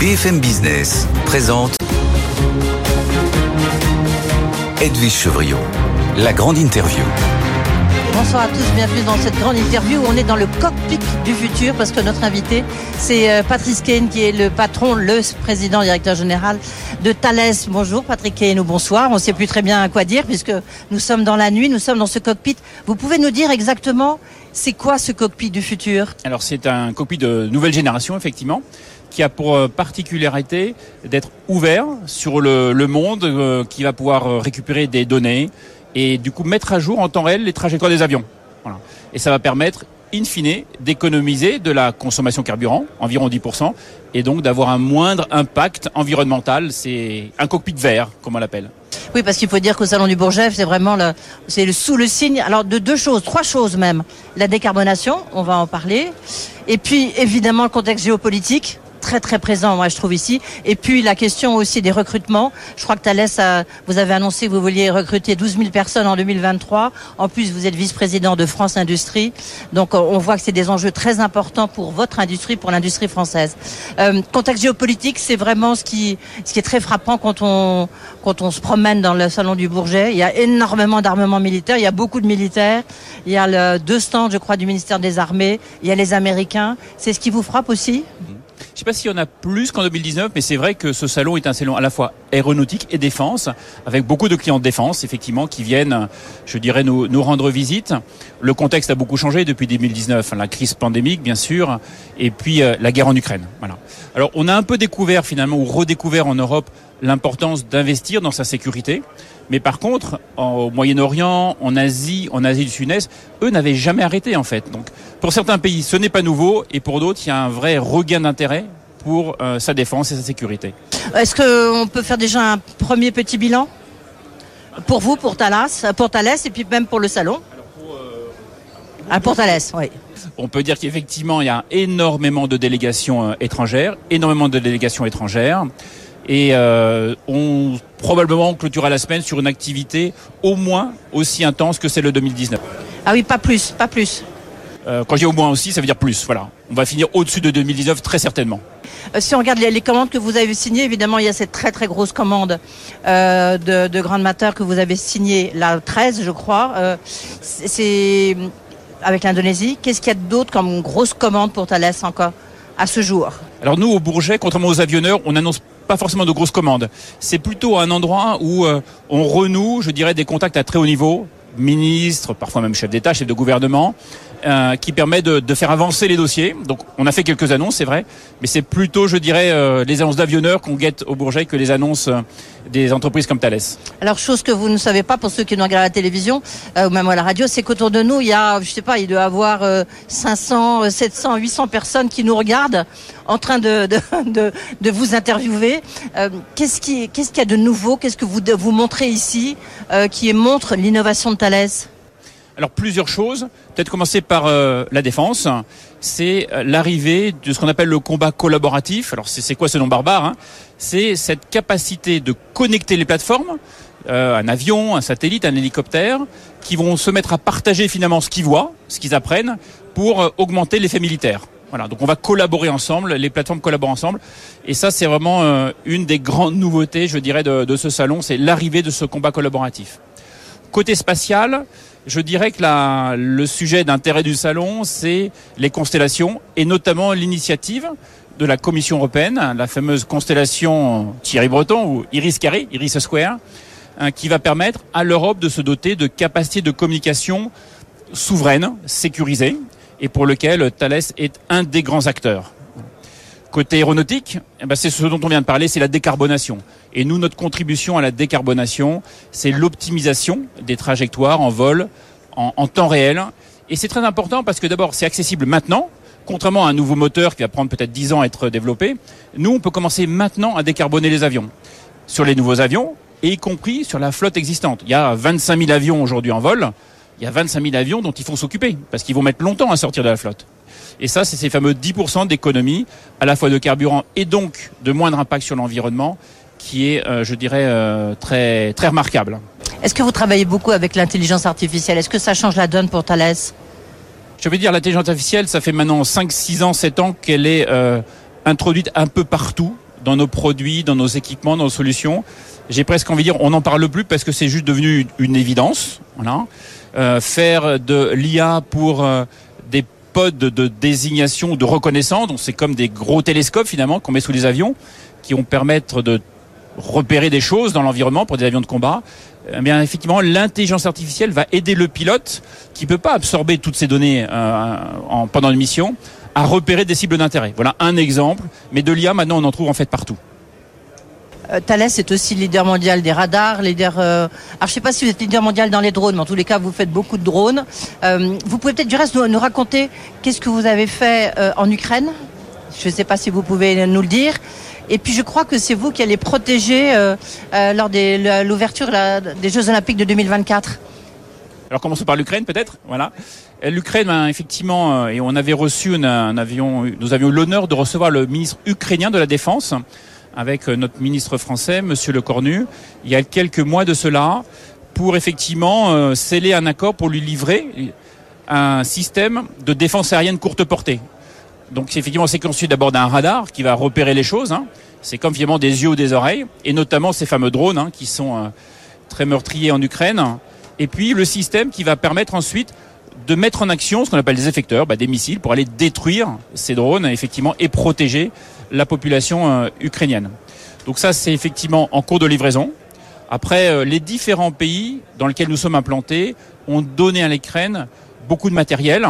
BFM Business présente Edwige Chevriot, la grande interview. Bonsoir à tous, bienvenue dans cette grande interview où on est dans le cockpit du futur parce que notre invité c'est euh, Patrice Kane qui est le patron, le président directeur général de Thales. Bonjour Patrick Kane ou bonsoir, on ne sait plus très bien quoi dire puisque nous sommes dans la nuit, nous sommes dans ce cockpit. Vous pouvez nous dire exactement c'est quoi ce cockpit du futur? Alors c'est un cockpit de nouvelle génération effectivement qui a pour euh, particularité d'être ouvert sur le, le monde, euh, qui va pouvoir euh, récupérer des données et du coup mettre à jour en temps réel les trajectoires des avions. Voilà. Et ça va permettre, in fine, d'économiser de la consommation carburant, environ 10%, et donc d'avoir un moindre impact environnemental. C'est un cockpit vert, comme on l'appelle. Oui, parce qu'il faut dire qu'au Salon du Bourget, c'est vraiment le, c'est le, sous le signe, alors de deux choses, trois choses même. La décarbonation, on va en parler. Et puis, évidemment, le contexte géopolitique très très présent, moi je trouve ici. Et puis la question aussi des recrutements. Je crois que Thalès, vous avez annoncé que vous vouliez recruter 12 000 personnes en 2023. En plus, vous êtes vice-président de France Industrie. Donc on voit que c'est des enjeux très importants pour votre industrie, pour l'industrie française. Euh, contexte géopolitique, c'est vraiment ce qui, ce qui est très frappant quand on, quand on se promène dans le salon du Bourget. Il y a énormément d'armements militaires, il y a beaucoup de militaires. Il y a le, deux stands, je crois, du ministère des Armées. Il y a les Américains. C'est ce qui vous frappe aussi? Je sais pas s'il y en a plus qu'en 2019, mais c'est vrai que ce salon est un salon à la fois aéronautique et défense, avec beaucoup de clients de défense, effectivement, qui viennent, je dirais, nous, nous rendre visite. Le contexte a beaucoup changé depuis 2019, la crise pandémique, bien sûr, et puis euh, la guerre en Ukraine. Voilà. Alors, on a un peu découvert finalement, ou redécouvert en Europe, l'importance d'investir dans sa sécurité. Mais par contre, au Moyen-Orient, en Asie, en Asie du Sud-Est, eux n'avaient jamais arrêté en fait. Donc, pour certains pays, ce n'est pas nouveau, et pour d'autres, il y a un vrai regain d'intérêt pour euh, sa défense et sa sécurité. Est-ce qu'on peut faire déjà un premier petit bilan pour vous, pour Thalès, pour Thalès, et puis même pour le salon? Pour, euh, ah, pour Thalès, oui. On peut dire qu'effectivement, il y a énormément de délégations euh, étrangères, énormément de délégations étrangères et euh, on probablement clôturera la semaine sur une activité au moins aussi intense que celle de 2019. Ah oui, pas plus, pas plus. Euh, quand je dis au moins aussi, ça veut dire plus. Voilà, on va finir au-dessus de 2019 très certainement. Euh, si on regarde les, commandes que vous avez signées, évidemment, il y a cette très très grosse commande euh, de, de Grande que vous avez signée, la 13, je crois. Euh, c'est avec l'Indonésie. Qu'est-ce qu'il y a d'autre comme grosse commande pour Thales encore à ce jour? Alors nous, au Bourget, contrairement aux avionneurs, on annonce pas forcément de grosses commandes. C'est plutôt un endroit où euh, on renoue, je dirais, des contacts à très haut niveau, ministres, parfois même chefs d'État, chefs de gouvernement, euh, qui permet de, faire avancer les dossiers. Donc on a fait quelques annonces, c'est vrai, mais c'est plutôt, je dirais, euh, les annonces d'avionneurs qu'on guette au Bourget que les annonces euh, des entreprises comme Thales. Alors chose que vous ne savez pas pour ceux qui nous regardent à la télévision ou même à la radio, c'est qu'autour de nous, il y a, je sais pas, il doit y avoir 500, 700, 800 personnes qui nous regardent en train de, de, vous interviewer. Qu'est-ce qu'il y a de nouveau? Qu'est-ce que vous vous montrez ici qui montre l'innovation de Thales? Alors plusieurs choses. Peut-être commencer par euh, la défense. C'est l'arrivée de ce qu'on appelle le combat collaboratif. Alors c'est quoi ce nom barbare hein? C'est cette capacité de connecter les plateformes, euh, un avion, un satellite, un hélicoptère, qui vont se mettre à partager finalement ce qu'ils voient, ce qu'ils apprennent, pour euh, augmenter l'effet militaire. Voilà, donc on va collaborer ensemble, les plateformes collaborent ensemble, et ça c'est vraiment euh, une des grandes nouveautés, je dirais, de ce salon, c'est l'arrivée de ce combat collaboratif. Côté spatial, je dirais que le sujet d'intérêt du salon, c'est les constellations et notamment l'initiative de la Commission européenne, la fameuse constellation Thierry Breton ou Iris Carré, Iris Square, hein, qui va permettre à l'Europe de se doter de capacités de communication souveraines, sécurisées, et pour lequel Thales est un des grands acteurs. Côté aéronautique, eh ben c'est ce dont on vient de parler, c'est la décarbonation. Et nous, notre contribution à la décarbonation, c'est l'optimisation des trajectoires en vol en, temps réel. Et c'est très important parce que d'abord, c'est accessible maintenant, contrairement à un nouveau moteur qui va prendre peut-être 10 ans à être développé, nous, on peut commencer maintenant à décarboner les avions. Sur les nouveaux avions, et y compris sur la flotte existante. Il y a 25 000 avions aujourd'hui en vol. Il y a 25 000 avions dont il faut s'occuper, parce qu'ils vont mettre longtemps à sortir de la flotte. Et ça, c'est ces fameux 10% d'économie, à la fois de carburant et donc de moindre impact sur l'environnement, qui est, euh, je dirais, euh, très, très remarquable. Est-ce que vous travaillez beaucoup avec l'intelligence artificielle? Est-ce que ça change la donne pour Thales? Je veux dire, l'intelligence artificielle, ça fait maintenant 5, 6 ans, 7 ans qu'elle est euh, introduite un peu partout, dans nos produits, dans nos équipements, dans nos solutions. J'ai presque envie de dire, on n'en parle plus parce que c'est juste devenu une évidence. Voilà. Euh, faire de l'IA pour euh, pods de désignation, de reconnaissance, donc c'est comme des gros télescopes finalement qu'on met sous les avions, qui vont permettre de repérer des choses dans l'environnement pour des avions de combat. Eh effectivement, l'intelligence artificielle va aider le pilote, qui peut pas absorber toutes ces données euh, en, pendant une mission, à repérer des cibles d'intérêt. Voilà un exemple, mais de l'IA, maintenant, on en trouve en fait partout. Euh, Thales est aussi leader mondial des radars, leader. Euh... Alors je sais pas si vous êtes leader mondial dans les drones, mais en tous les cas vous faites beaucoup de drones. Euh, vous pouvez peut-être du reste nous, raconter qu'est-ce que vous avez fait euh, en Ukraine. Je ne sais pas si vous pouvez nous le dire. Et puis je crois que c'est vous qui allez protéger euh, lors de l'ouverture des Jeux Olympiques de 2024. Alors commençons par l'Ukraine peut-être. Voilà. L'Ukraine, ben, effectivement, et on avait reçu un avion, nous avions l'honneur de recevoir le ministre ukrainien de la Défense avec euh, notre ministre français, Monsieur Le Cornu, il y a quelques mois de cela, pour effectivement euh, sceller un accord pour lui livrer un système de défense aérienne courte portée. Donc effectivement, c'est conçu d'abord d'un radar qui va repérer les choses. Hein. C'est comme finalement des yeux ou des oreilles, et notamment ces fameux drones hein, qui sont euh, très meurtriers en Ukraine. Et puis le système qui va permettre ensuite de mettre en action ce qu'on appelle des effecteurs, bah, des missiles, pour aller détruire ces drones effectivement et protéger la population euh, ukrainienne. Donc ça, c'est effectivement en cours de livraison. Après, euh, les différents pays dans lesquels nous sommes implantés ont donné à l'Ukraine beaucoup de matériel.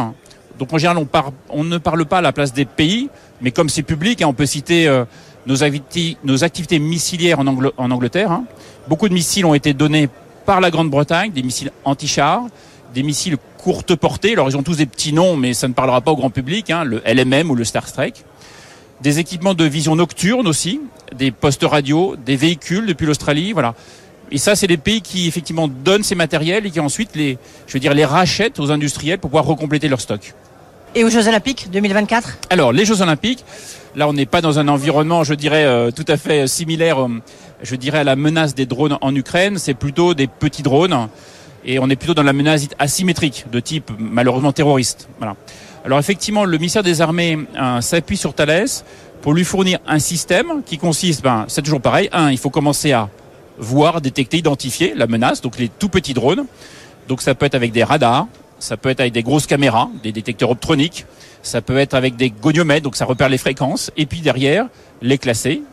Donc en général, on, ne parle pas à la place des pays, mais comme c'est public, hein, on peut citer euh, nos, activités, nos, activités, missilières en, en Angleterre. Hein. Beaucoup de missiles ont été donnés par la Grande-Bretagne, des missiles anti-chars, des missiles courte portée. Alors ils ont tous des petits noms, mais ça ne parlera pas au grand public, hein, le LMM ou le Star Trek des équipements de vision nocturne aussi, des postes radio, des véhicules depuis l'Australie, voilà. Et ça, c'est des pays qui effectivement donnent ces matériels et qui ensuite les, je veux dire, les rachètent aux industriels pour pouvoir recompléter leur stock. Et aux Jeux Olympiques 2024 Alors, les Jeux Olympiques, là, on n'est pas dans un environnement, je dirais, euh, tout à fait similaire, euh, je dirais, à la menace des drones en Ukraine. C'est plutôt des petits drones et on est plutôt dans la menace asymétrique de type malheureusement terroriste. Voilà. Alors effectivement, le ministère des Armées euh, s'appuie sur Thales pour lui fournir un système qui consiste, ben, c'est toujours pareil, un, il faut commencer à voir, détecter, identifier la menace, donc les tout petits drones. Donc ça peut être avec des radars, ça peut être avec des grosses caméras, des détecteurs optroniques, ça peut être avec des goniomètres, donc ça repère les fréquences, et puis derrière, les classer,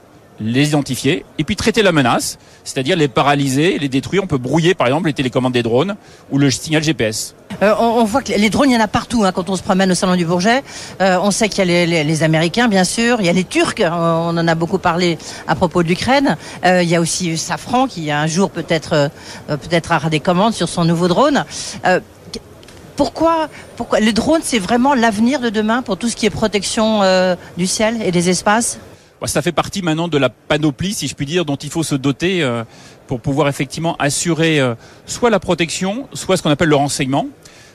les identifier, et puis traiter la menace, c'est-à-dire les paralyser, les détruire. On peut brouiller par exemple les télécommandes des drones ou le signal GPS. Euh, on, voit que les drones, il y en a partout hein, quand on se promène au salon du Bourget. Euh, on sait qu'il y a les, Américains, bien sûr. Il y a les Turcs. Euh, on en a beaucoup parlé à propos de l'Ukraine. il y a aussi Safran qui un jour peut-être peut-être aura des commandes sur son nouveau drone. Pourquoi, pourquoi le drone, c'est vraiment l'avenir de demain pour tout ce qui est protection du ciel et des espaces? Ça fait partie maintenant de la panoplie, si je puis dire, dont il faut se doter euh, pour pouvoir effectivement assurer euh, soit la protection, soit ce qu'on appelle le renseignement.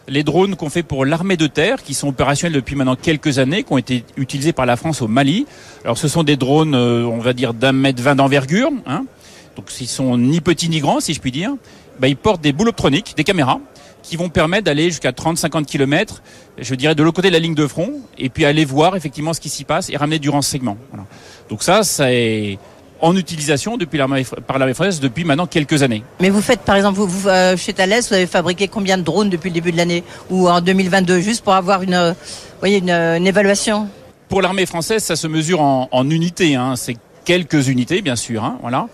Les drones qu'on fait pour l'armée de terre, qui sont opérationnels depuis maintenant quelques années, qui ont été utilisés par la France au Mali. Alors ce sont des drones, euh, on va dire, d'un mètre vingt d'envergure. Hein. Donc ils sont ni petits ni grands, si je puis dire. Ben, ils portent des boules optroniques, des caméras, qui vont permettre d'aller jusqu'à 30-50 km, je dirais de l'autre côté de la ligne de front, et puis aller voir effectivement ce qui s'y passe et ramener du renseignement. Voilà. Donc ça, c'est en utilisation depuis par l'armée française depuis maintenant quelques années. Mais vous faites, par exemple, vous, euh, chez Thales, vous avez fabriqué combien de drones depuis le début de l'année ou en 2022, juste pour avoir une, voyez, une, évaluation? Pour l'armée française, ça se mesure en, en unités. Hein. C'est quelques unités, bien sûr. Hein, voilà.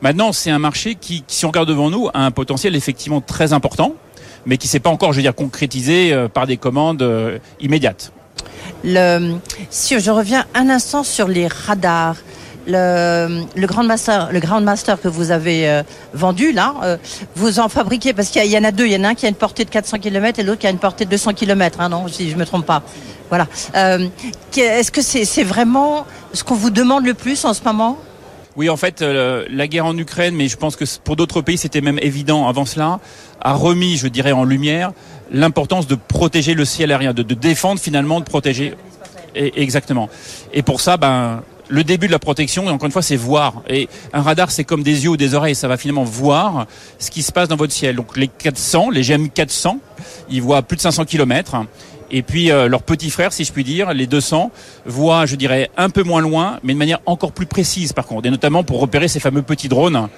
Maintenant, c'est un marché qui, si on regarde devant nous, a un potentiel effectivement très important mais qui s'est pas encore, je veux dire, concrétisé euh, par des commandes euh, immédiates. Le, si je reviens un instant sur les radars, le, le Grand Master, que vous avez euh, vendu là, euh, vous en fabriquez parce qu'il y, en a deux. Il y en a un qui a une portée de 400 km et l'autre qui a une portée de 200 km. Hein, non, si je me trompe pas. Voilà. Euh, Est-ce que c'est vraiment ce qu'on vous demande le plus en ce moment? Oui, en fait, la guerre en Ukraine, mais je pense que pour d'autres pays, c'était même évident avant cela, a remis, je dirais, en lumière l'importance de protéger le ciel aérien, de, défendre finalement, de protéger. Exactement. Et pour ça, ben, le début de la protection, et encore une fois, c'est voir. Et un radar, c'est comme des yeux ou des oreilles, ça va finalement voir ce qui se passe dans votre ciel. Donc les 400, les GM 400, ils voient plus de 500 km. Et puis euh, leurs petits frères, si je puis dire, les 200, voient, je dirais, un peu moins loin, mais de manière encore plus précise par contre, et notamment pour repérer ces fameux petits drones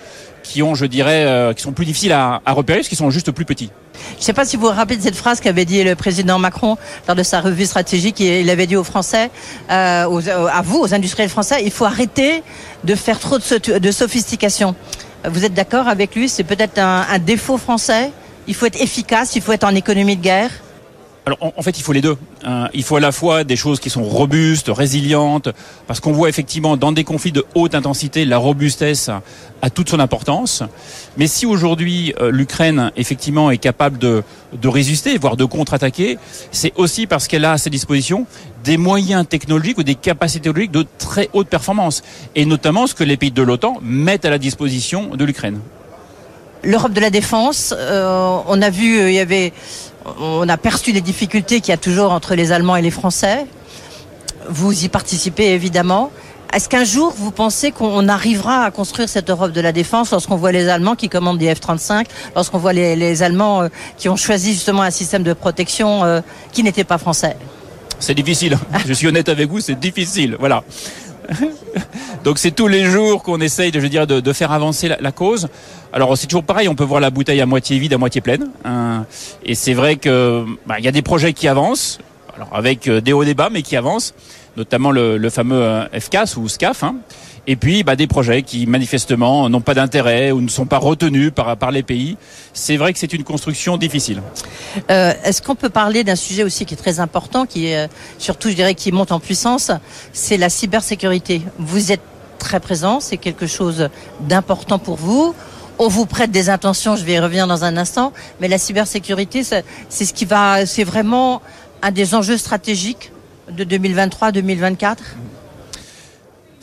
qui ont, je dirais, euh, qui sont plus difficiles à, repérer parce qu'ils sont juste plus petits. Je ne sais pas si vous vous rappelez de cette phrase qu'avait dit le président Macron lors de sa revue stratégique. Il avait dit aux Français, euh, à vous, aux industriels français, il faut arrêter de faire trop de, de sophistication. Vous êtes d'accord avec lui? C'est peut-être un, un défaut français. Il faut être efficace, il faut être en économie de guerre. Alors en, fait, il faut les deux. Euh, il faut à la fois des choses qui sont robustes, résilientes, parce qu'on voit effectivement dans des conflits de haute intensité, la robustesse a toute son importance. Mais si aujourd'hui euh, l'Ukraine effectivement est capable de, de résister, voire de contre-attaquer, c'est aussi parce qu'elle a à sa disposition des moyens technologiques ou des capacités technologiques de très haute performance, et notamment ce que les pays de l'OTAN mettent à la disposition de l'Ukraine. L'Europe de la défense, euh, on a vu, euh, il y avait on a perçu les difficultés qu'il y a toujours entre les Allemands et les Français. Vous y participez évidemment. Est-ce qu'un jour, vous pensez qu'on arrivera à construire cette Europe de la défense lorsqu'on voit les Allemands qui commandent des F-35, lorsqu'on voit les, Allemands euh, qui ont choisi justement un système de protection euh, qui n'était pas français? C'est difficile. Je suis honnête avec vous, c'est difficile. Voilà. Donc c'est tous les jours qu'on essaye de, je dire, de, faire avancer la, cause. Alors c'est toujours pareil, on peut voir la bouteille à moitié vide, à moitié pleine. Hein. et c'est vrai que bah, il y a des projets qui avancent, alors avec euh, des hauts débats, mais qui avancent, notamment le, fameux euh, FCAS ou SCAF. Et puis bah, des projets qui manifestement n'ont pas d'intérêt ou ne sont pas retenus par, par les pays. C'est vrai que c'est une construction difficile. Euh, Est-ce qu'on peut parler d'un sujet aussi qui est très important, qui est euh, surtout, je dirais, qui monte en puissance, c'est la cybersécurité. Vous êtes très présent, c'est quelque chose d'important pour vous. On vous prête des intentions, je vais y revenir dans un instant, mais la cybersécurité, c'est ce qui va, c'est vraiment un des enjeux stratégiques de 2023-2024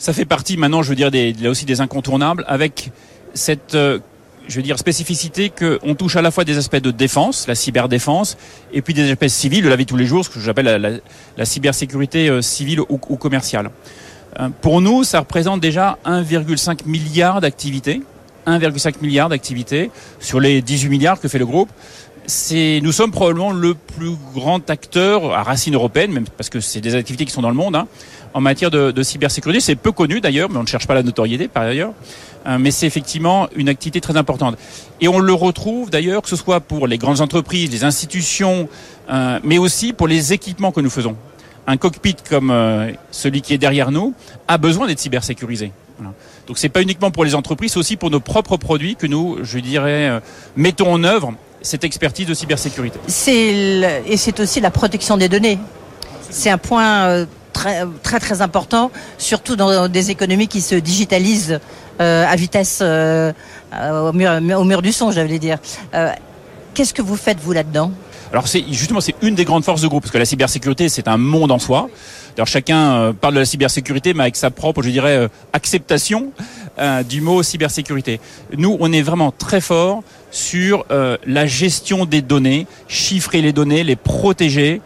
ça fait partie maintenant, je veux dire, des, là aussi des incontournables, avec cette euh, je veux dire, spécificité qu'on touche à la fois des aspects de défense, la cyberdéfense, et puis des aspects civils de la vie de tous les jours, ce que j'appelle la, la, cybersécurité euh, civile ou, ou commerciale. Euh, pour nous, ça représente déjà 1,5 milliard d'activités, 1,5 milliard d'activités sur les 18 milliards que fait le groupe. C'est, nous sommes probablement le plus grand acteur à racine européenne, même parce que c'est des activités qui sont dans le monde, hein, en matière de, cybersécurité. C'est peu connu d'ailleurs, mais on ne cherche pas la notoriété par ailleurs. Euh, mais c'est effectivement une activité très importante. Et on le retrouve d'ailleurs, que ce soit pour les grandes entreprises, les institutions, euh, mais aussi pour les équipements que nous faisons. Un cockpit comme euh, celui qui est derrière nous a besoin d'être cybersécurisé. Voilà. Donc c'est pas uniquement pour les entreprises, c'est aussi pour nos propres produits que nous, je dirais, mettons en œuvre cette expertise de cybersécurité. Et c'est aussi la protection des données. C'est un point très, très important, surtout dans des économies qui se digitalisent euh, à vitesse euh, euh, au, mur, du son, j'allais dire. Qu'est-ce que vous faites vous là-dedans? Alors justement c'est une des grandes forces de groupe parce que la cybersécurité c'est un monde en soi. D'ailleurs chacun parle de la cybersécurité mais avec sa propre je dirais acceptation du mot cybersécurité. Nous on est vraiment très fort sur la gestion des données, chiffrer les données, les protéger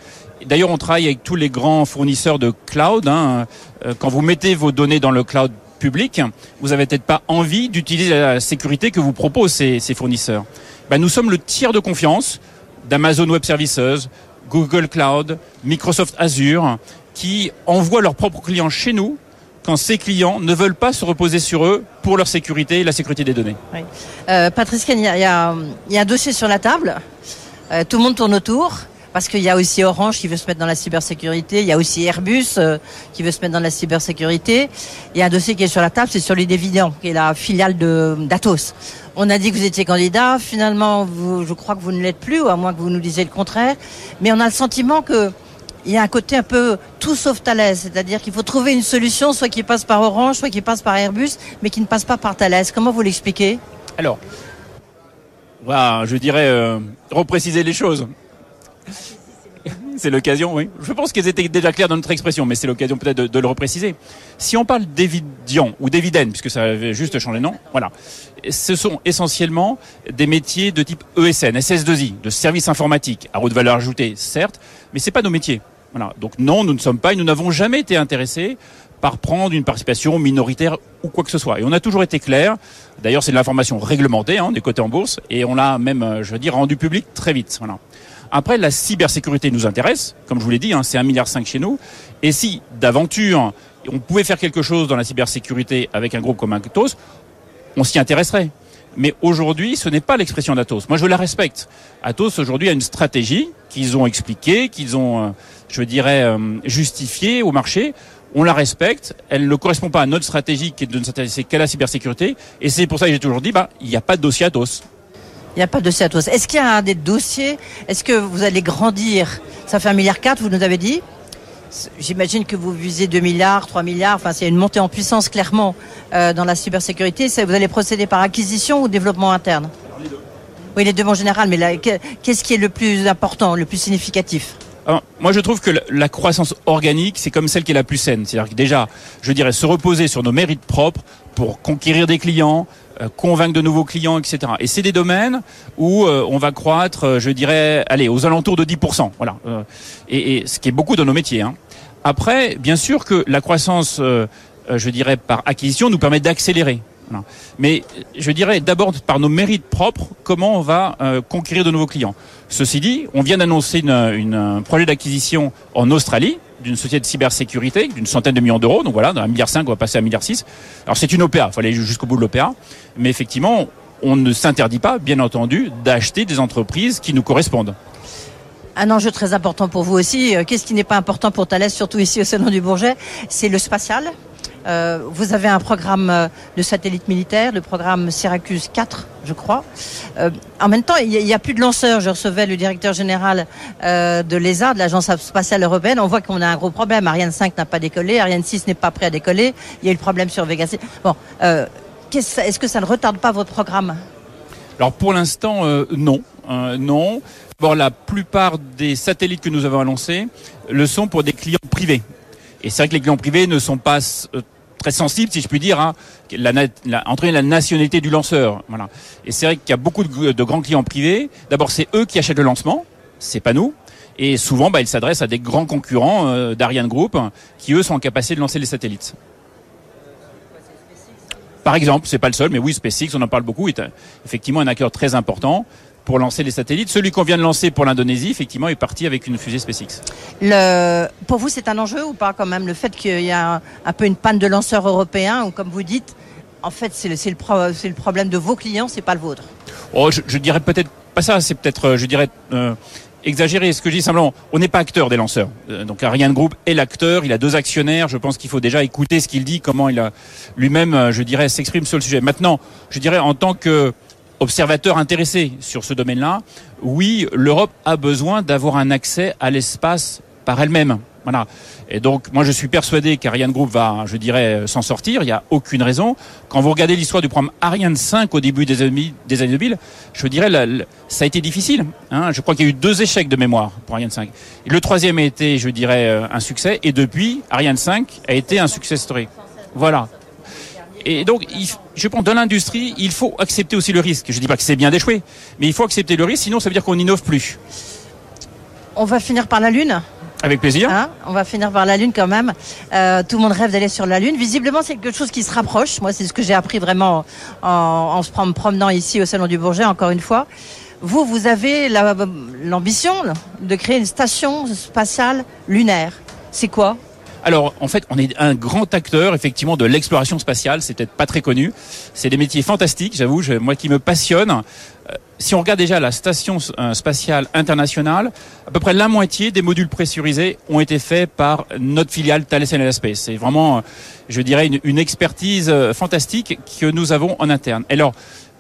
D'ailleurs, on travaille avec tous les grands fournisseurs de cloud. Hein. Euh, quand vous mettez vos données dans le cloud public, vous n'avez peut-être pas envie d'utiliser la sécurité que vous proposent ces, fournisseurs. Ben, nous sommes le tiers de confiance d'Amazon Web Services, Google Cloud, Microsoft Azure, qui envoient leurs propres clients chez nous quand ces clients ne veulent pas se reposer sur eux pour leur sécurité et la sécurité des données. Euh, Patrice il y, a, un dossier sur la table. Euh, tout le monde tourne autour parce qu'il y a aussi Orange qui veut se mettre dans la cybersécurité, il y a aussi Airbus euh, qui veut se mettre dans la cybersécurité. Il y a un dossier qui est sur la table, c'est sur les qui est la filiale de d'Atos. On a dit que vous étiez candidat, finalement, je crois que vous ne l'êtes plus, à moins que vous nous disiez le contraire. Mais on a le sentiment que il y a un côté un peu tout sauf Thales, c'est-à-dire qu'il faut trouver une solution, soit qui passe par Orange, soit qui passe par Airbus, mais qui ne passe pas par Thales. Comment vous l'expliquez? Alors, voilà, je dirais euh, repréciser les choses. C'est l'occasion, oui. Je pense qu'elles étaient déjà claires dans notre expression, mais c'est l'occasion peut-être de, le repréciser. Si on parle d'Evidian ou d'Eviden, puisque ça avait juste changé de nom, voilà, ce sont essentiellement des métiers de type ESN, SS2I, de services informatiques, à haute valeur ajoutée, certes, mais c'est pas nos métiers. Voilà. Donc non, nous ne sommes pas et nous n'avons jamais été intéressés par prendre une participation minoritaire ou quoi que ce soit. Et on a toujours été clair. D'ailleurs, c'est de l'information réglementée, hein, des côtés en bourse, et on l'a même, euh, je veux dire, rendu public très vite. Voilà. Après, la cybersécurité nous intéresse, comme je vous l'ai dit, hein, c'est un milliard chez nous. Et si d'aventure on pouvait faire quelque chose dans la cybersécurité avec un groupe comme Atos, on s'y intéresserait. Mais aujourd'hui, ce n'est pas l'expression d'Atos. Moi, je la respecte. Atos, aujourd'hui, a une stratégie qu'ils ont expliquée, qu'ils ont, euh, je dirais, euh, justifiée au marché. On la respecte. Elle ne correspond pas à notre stratégie qui est de ne s'intéresser qu'à la cybersécurité. Et c'est pour ça que j'ai toujours dit, bah, il n'y a pas de dossier Atos. Il n'y a pas de dossier Atos. Est-ce qu'il y a des dossiers Est-ce que vous allez grandir? Ça fait un milliard quatre, vous nous avez dit. J'imagine que vous visez 2 milliards, 3 milliards, enfin c'est une montée en puissance clairement euh, dans la cybersécurité. Vous allez procéder par acquisition ou développement interne? Les deux. Oui, les deux en général, mais qu'est-ce qui est le plus important, le plus significatif? Moi, je trouve que la croissance organique, c'est comme celle qui est la plus saine. C'est-à-dire que déjà, je dirais, se reposer sur nos mérites propres pour conquérir des clients, convaincre de nouveaux clients, etc. Et c'est des domaines où euh, on va croître, euh, je dirais, allez, aux alentours de 10%. Voilà. Et, ce qui est beaucoup dans nos métiers. Hein. Après, bien sûr que la croissance, je dirais, par acquisition nous permet d'accélérer. Mais je dirais d'abord par nos mérites propres, comment on va euh, conquérir de nouveaux clients. Ceci dit, on vient d'annoncer un projet d'acquisition en Australie d'une société de cybersécurité d'une centaine de millions d'euros. Donc voilà, d'un milliard cinq, on va passer à milliard six. Alors c'est une OPA, il faut aller jusqu'au bout de l'OPA. Mais effectivement, on ne s'interdit pas, bien entendu, d'acheter des entreprises qui nous correspondent un enjeu très important pour vous aussi. Euh, qu'est-ce qui n'est pas important pour Thales, surtout ici au Salon du Bourget? C'est le spatial. Euh, vous avez un programme euh, de satellite militaire, le programme Syracuse 4, je crois. Euh, en même temps, il n'y a, plus de lanceurs. Je recevais le directeur général de l'ESA, de l'Agence spatiale européenne. On voit qu'on a un gros problème. Ariane 5 n'a pas décollé, Ariane 6 n'est pas prêt à décoller. Il y a eu le problème sur Vega. Bon, est-ce que ça ne retarde pas votre programme? Alors pour l'instant, non. non. Bon, la plupart des satellites que nous avons annoncés le sont pour des clients privés. Et c'est vrai que les clients privés ne sont pas très sensible, si je puis dire, hein, la, la, la nationalité du lanceur. Voilà. Et c'est vrai qu'il y a beaucoup de, grands clients privés. D'abord, c'est eux qui achètent le lancement, c'est pas nous. Et souvent, bah, ils s'adressent à des grands concurrents euh, d'Ariane Group qui, eux, sont en capacité de lancer les satellites. Par exemple, c'est pas le seul, mais oui, SpaceX, on en parle beaucoup, est effectivement un acteur très important pour lancer les satellites. Celui qu'on vient de lancer pour l'Indonésie, effectivement, est parti avec une fusée SpaceX. Le... Pour vous, c'est un enjeu ou pas quand même le fait qu'il y a un, peu une panne de lanceurs européens ou comme vous dites, en fait, c'est le, le, pro... le, problème de vos clients, c'est pas le vôtre? Oh, je, je dirais peut-être pas ça. C'est peut-être, euh, je dirais. Euh, exagéré. Ce que je dis simplement, on n'est pas acteur des lanceurs. Euh, donc Ariane Group est l'acteur, il a deux actionnaires. Je pense qu'il faut déjà écouter ce qu'il dit, comment il a lui-même, je dirais, s'exprime sur le sujet. Maintenant, je dirais en tant que observateur intéressé sur ce domaine-là, oui, l'Europe a besoin d'avoir un accès à l'espace par elle-même. Voilà. Et donc, moi, je suis persuadé qu'Ariane Group va, je dirais, s'en sortir. Il n'y a aucune raison. Quand vous regardez l'histoire du programme Ariane 5 au début des années, des années 2000, je dirais, ça a été difficile. Hein. Je crois qu'il y a eu deux échecs de mémoire pour Ariane 5. Et le troisième a été, je dirais, euh, un succès. Et depuis, Ariane 5 a été un succès story. Voilà. Et donc, je pense, dans l'industrie, il faut accepter aussi le risque. Je ne dis pas que c'est bien d'échouer, mais il faut accepter le risque, sinon ça veut dire qu'on n'innove plus. On va finir par la Lune avec plaisir. Hein on va finir par la Lune quand même. Euh, tout le monde rêve d'aller sur la Lune. Visiblement, c'est quelque chose qui se rapproche. Moi, c'est ce que j'ai appris vraiment en, en se promenant ici au Salon du Bourget, encore une fois. Vous, vous avez l'ambition de créer une station spatiale lunaire. C'est quoi? Alors, en fait, on est un grand acteur, effectivement, de l'exploration spatiale. C'est peut-être pas très connu. C'est des métiers fantastiques, j'avoue, moi qui me passionne. Euh, si on regarde déjà la station euh, spatiale internationale, à peu près la moitié des modules pressurisés ont été faits par notre filiale Thales Space. C'est vraiment, euh, je dirais, une, expertise fantastique que nous avons en interne. Alors,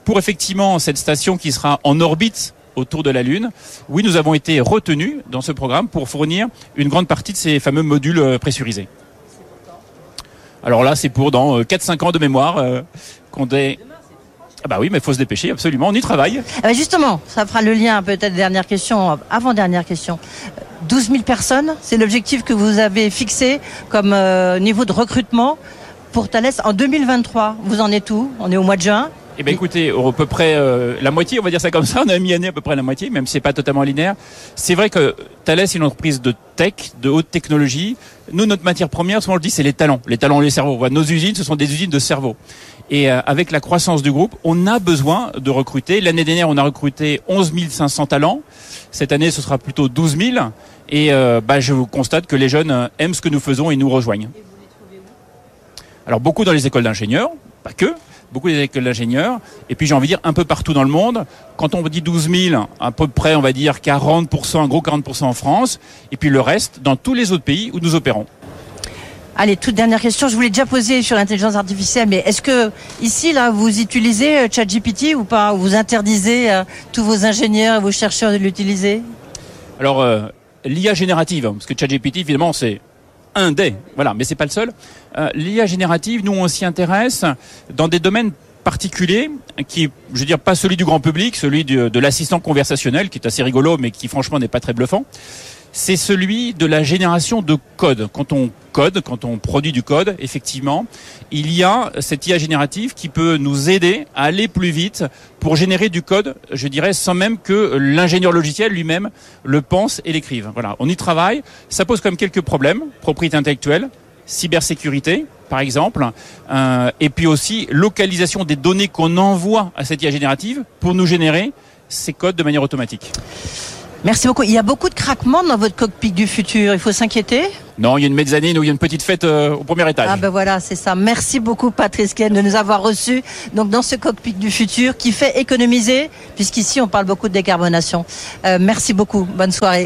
pour effectivement cette station qui sera en orbite autour de la Lune. Oui, nous avons été retenus dans ce programme pour fournir une grande partie de ces fameux modules euh, pressurisés. Alors là, c'est pour dans 4-5 ans de mémoire qu'on est... Ah bah oui, mais il faut se dépêcher, absolument, on y travaille. Ah bah justement, ça fera le lien, peut-être dernière question, avant-dernière question. 12 000 personnes, c'est l'objectif que vous avez fixé comme niveau de recrutement pour Thales en 2023. Vous en êtes où? On est au mois de juin eh bien, écoutez, à peu près euh, la moitié, on va dire ça comme ça. On a mis année à peu près la moitié, même si c'est pas totalement linéaire. C'est vrai que Thales est une entreprise de tech, de haute technologie. Nous, notre matière première, souvent on le dit, c'est les talents. Les talents, les cerveaux. Nos usines, ce sont des usines de cerveaux. Et euh, avec la croissance du groupe, on a besoin de recruter. L'année dernière, on a recruté 11 500 talents. Cette année, ce sera plutôt 12 000. Et euh, bah, je constate que les jeunes aiment ce que nous faisons et nous rejoignent. Alors beaucoup dans les écoles d'ingénieurs, pas que, beaucoup des écoles d'ingénieurs, et puis j'ai envie de dire un peu partout dans le monde. Quand on dit 12 000, à peu près on va dire 40%, un gros 40% en France, et puis le reste dans tous les autres pays où nous opérons. Allez, toute dernière question. Je voulais déjà poser sur l'intelligence artificielle, mais est-ce que ici, là, vous utilisez euh, ChatGPT ou pas? Vous interdisez à euh, tous vos ingénieurs et vos chercheurs de l'utiliser? Alors, euh, l'IA générative, parce que ChatGPT, évidemment, c'est un des, voilà, mais c'est pas le seul. Euh, L'IA générative, nous on s'y intéresse dans des domaines particuliers qui, je veux dire, pas celui du grand public, celui de l'assistant conversationnel qui est assez rigolo, mais qui franchement n'est pas très bluffant c'est celui de la génération de code. Quand on code, quand on produit du code, effectivement, il y a cette IA générative qui peut nous aider à aller plus vite pour générer du code, je dirais, sans même que l'ingénieur logiciel lui-même le pense et l'écrive. Voilà, on y travaille. Ça pose quand même quelques problèmes, propriété intellectuelle, cybersécurité, par exemple, euh, et puis aussi localisation des données qu'on envoie à cette IA générative pour nous générer ces codes de manière automatique. Merci beaucoup. Il y a beaucoup de craquements dans votre cockpit du futur. Il faut s'inquiéter Non, il y a une mezzanine où il y a une petite fête euh, au premier étage. Ah ben voilà, c'est ça. Merci beaucoup Patrice Ken de nous avoir reçus donc dans ce cockpit du futur qui fait économiser, puisqu'ici on parle beaucoup de décarbonation. Euh, merci beaucoup. Bonne soirée.